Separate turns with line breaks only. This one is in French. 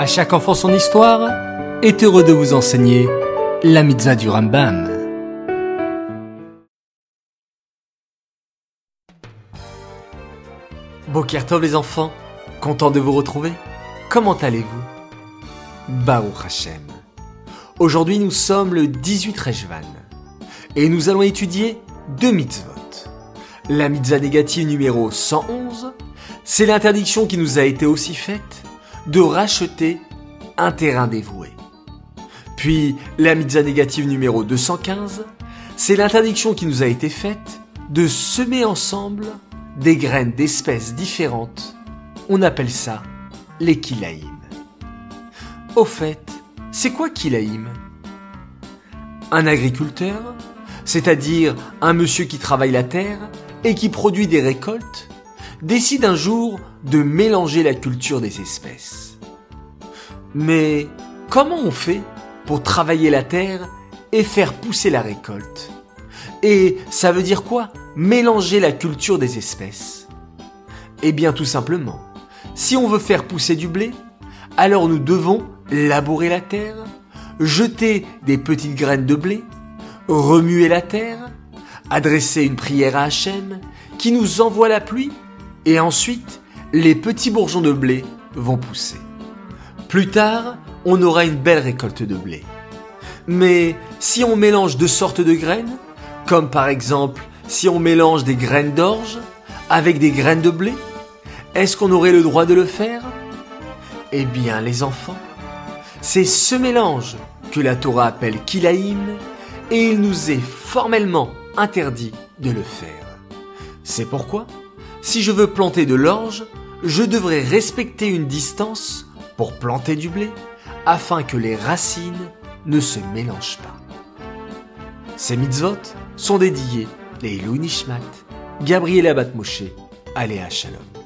À chaque enfant son histoire est heureux de vous enseigner la mitzvah du Rambam. Bokertov les enfants, content de vous retrouver Comment allez-vous? Baruch Hashem. Aujourd'hui nous sommes le 18 Rejvan et nous allons étudier deux mitzvot. La mitzvah négative numéro 111, c'est l'interdiction qui nous a été aussi faite de racheter un terrain dévoué. Puis la mitzvah négative numéro 215, c'est l'interdiction qui nous a été faite de semer ensemble des graines d'espèces différentes. On appelle ça les kilaïm. Au fait, c'est quoi kilaïm? Un agriculteur, c'est-à-dire un monsieur qui travaille la terre et qui produit des récoltes, décide un jour de mélanger la culture des espèces. Mais comment on fait pour travailler la terre et faire pousser la récolte? Et ça veut dire quoi Mélanger la culture des espèces? Eh bien tout simplement, si on veut faire pousser du blé, alors nous devons labourer la terre, jeter des petites graines de blé, remuer la terre, adresser une prière à Hachem qui nous envoie la pluie et ensuite les petits bourgeons de blé vont pousser. Plus tard, on aura une belle récolte de blé. Mais si on mélange deux sortes de graines, comme par exemple si on mélange des graines d'orge avec des graines de blé, est-ce qu'on aurait le droit de le faire? Eh bien les enfants, c'est ce mélange que la Torah appelle kilaïm et il nous est formellement interdit de le faire. C'est pourquoi, si je veux planter de l'orge, je devrais respecter une distance pour planter du blé afin que les racines ne se mélangent pas. Ces mitzvot sont dédiés les Nishmat, Gabriel Abat Moshe, Aléa Shalom.